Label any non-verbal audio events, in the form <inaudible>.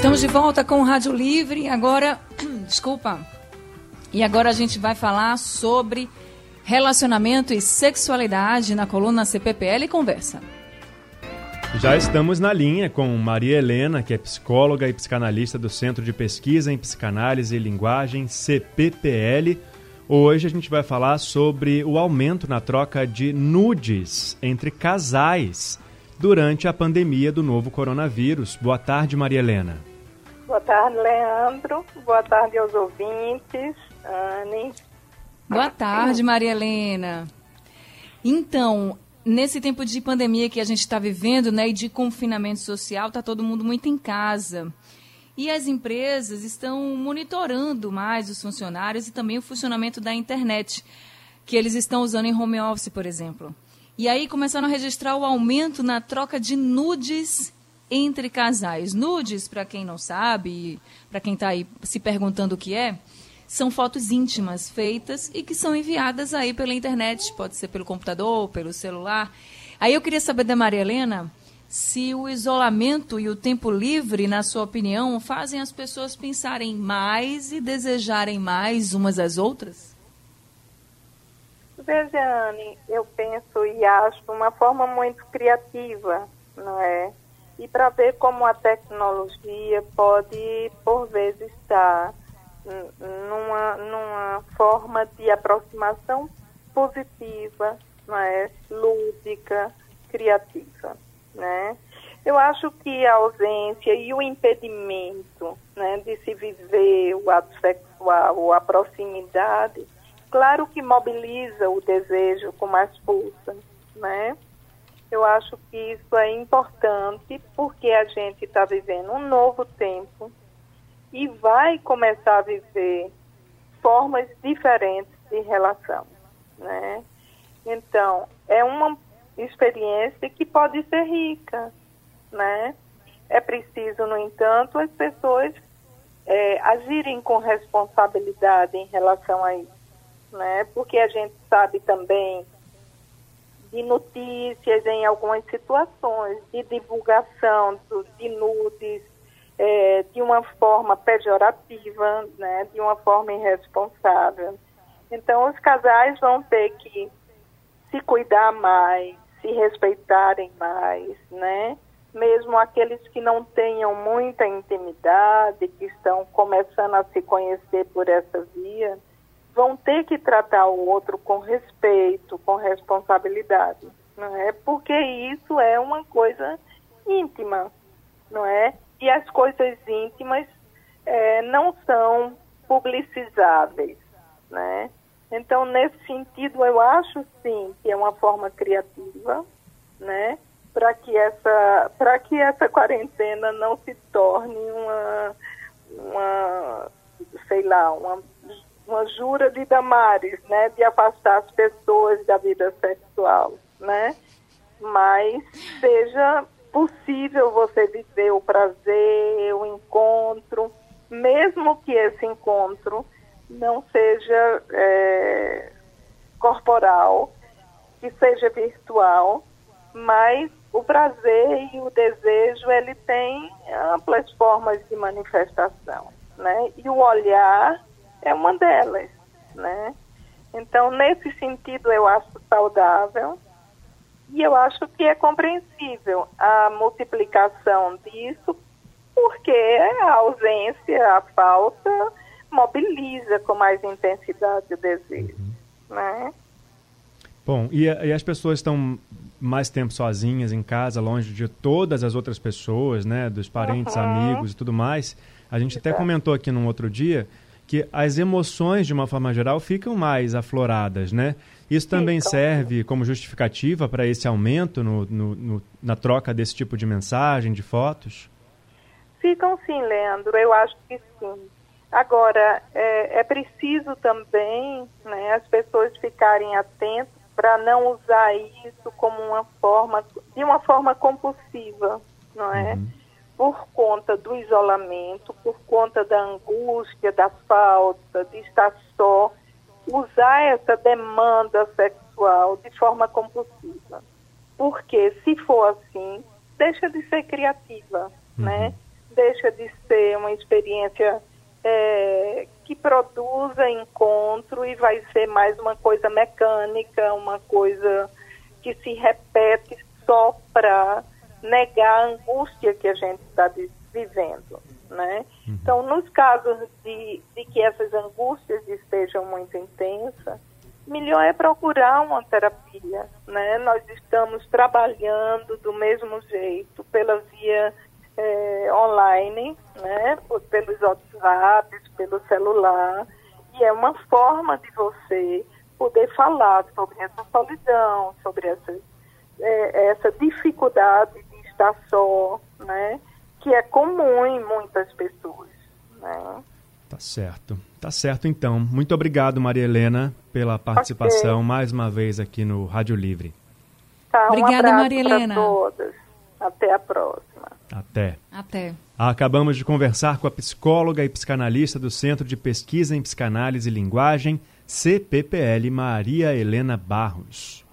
Estamos de volta com o Rádio Livre. Agora, <clears throat> desculpa. E agora a gente vai falar sobre relacionamento e sexualidade na coluna CPPL Conversa. Já estamos na linha com Maria Helena, que é psicóloga e psicanalista do Centro de Pesquisa em Psicanálise e Linguagem, CPPL. Hoje a gente vai falar sobre o aumento na troca de nudes entre casais durante a pandemia do novo coronavírus. Boa tarde, Maria Helena. Boa tarde, Leandro. Boa tarde aos ouvintes. Anne. Boa tarde, Maria Helena. Então, nesse tempo de pandemia que a gente está vivendo, né, e de confinamento social, está todo mundo muito em casa. E as empresas estão monitorando mais os funcionários e também o funcionamento da internet, que eles estão usando em home office, por exemplo. E aí começaram a registrar o aumento na troca de nudes entre casais. Nudes, para quem não sabe, para quem está aí se perguntando o que é, são fotos íntimas feitas e que são enviadas aí pela internet, pode ser pelo computador, pelo celular. Aí eu queria saber da Maria Helena se o isolamento e o tempo livre, na sua opinião, fazem as pessoas pensarem mais e desejarem mais umas às outras? Veja, Anne, eu penso e acho uma forma muito criativa, não é? E para ver como a tecnologia pode, por vezes, estar numa, numa forma de aproximação positiva, não é? lúdica, criativa. Né? Eu acho que a ausência e o impedimento né, de se viver o ato sexual ou a proximidade, claro que mobiliza o desejo com mais força, né? Eu acho que isso é importante porque a gente está vivendo um novo tempo e vai começar a viver formas diferentes de relação, né? Então, é uma experiência que pode ser rica, né? É preciso, no entanto, as pessoas é, agirem com responsabilidade em relação a isso, né? Porque a gente sabe também de notícias em algumas situações, de divulgação de nudes é, de uma forma pejorativa, né, de uma forma irresponsável. Então, os casais vão ter que se cuidar mais, se respeitarem mais, né? Mesmo aqueles que não tenham muita intimidade, que estão começando a se conhecer por essa via, vão ter que tratar o outro com respeito, com responsabilidade, não é? Porque isso é uma coisa íntima, não é? E as coisas íntimas é, não são publicizáveis, né? Então, nesse sentido, eu acho sim que é uma forma criativa, né? Para que essa, para que essa quarentena não se torne uma, uma, sei lá, uma uma jura de Damares, né, de afastar as pessoas da vida sexual, né? Mas seja possível você viver o prazer, o encontro, mesmo que esse encontro não seja é, corporal, que seja virtual, mas o prazer e o desejo ele tem amplas formas de manifestação, né? E o olhar é uma delas, né? Então, nesse sentido, eu acho saudável e eu acho que é compreensível a multiplicação disso, porque a ausência, a falta, mobiliza com mais intensidade o desejo, uhum. né? Bom, e, e as pessoas estão mais tempo sozinhas em casa, longe de todas as outras pessoas, né, dos parentes, uhum. amigos e tudo mais. A gente Exato. até comentou aqui num outro dia que as emoções, de uma forma geral, ficam mais afloradas, né? Isso também serve como justificativa para esse aumento no, no, no, na troca desse tipo de mensagem, de fotos? Ficam sim, Leandro, eu acho que sim. Agora, é, é preciso também né, as pessoas ficarem atentas para não usar isso como uma forma, de uma forma compulsiva, não é? Uhum por conta do isolamento, por conta da angústia, da falta, de estar só, usar essa demanda sexual de forma compulsiva. Porque se for assim, deixa de ser criativa, uhum. né? deixa de ser uma experiência é, que produza encontro e vai ser mais uma coisa mecânica, uma coisa que se repete só para negar a angústia que a gente está vivendo, né? Uhum. Então, nos casos de, de que essas angústias estejam muito intensas, melhor é procurar uma terapia, né? Nós estamos trabalhando do mesmo jeito pela via é, online, né? Pelos WhatsApps, pelo celular e é uma forma de você poder falar sobre essa solidão, sobre essa, é, essa dificuldade de estar só, né? Que é comum em muitas pessoas, né? Tá certo. Tá certo, então. Muito obrigado, Maria Helena, pela participação okay. mais uma vez aqui no Rádio Livre. Tá, um Obrigada, Maria Helena. Até a próxima. Até. Até. Acabamos de conversar com a psicóloga e psicanalista do Centro de Pesquisa em Psicanálise e Linguagem, CPPL, Maria Helena Barros.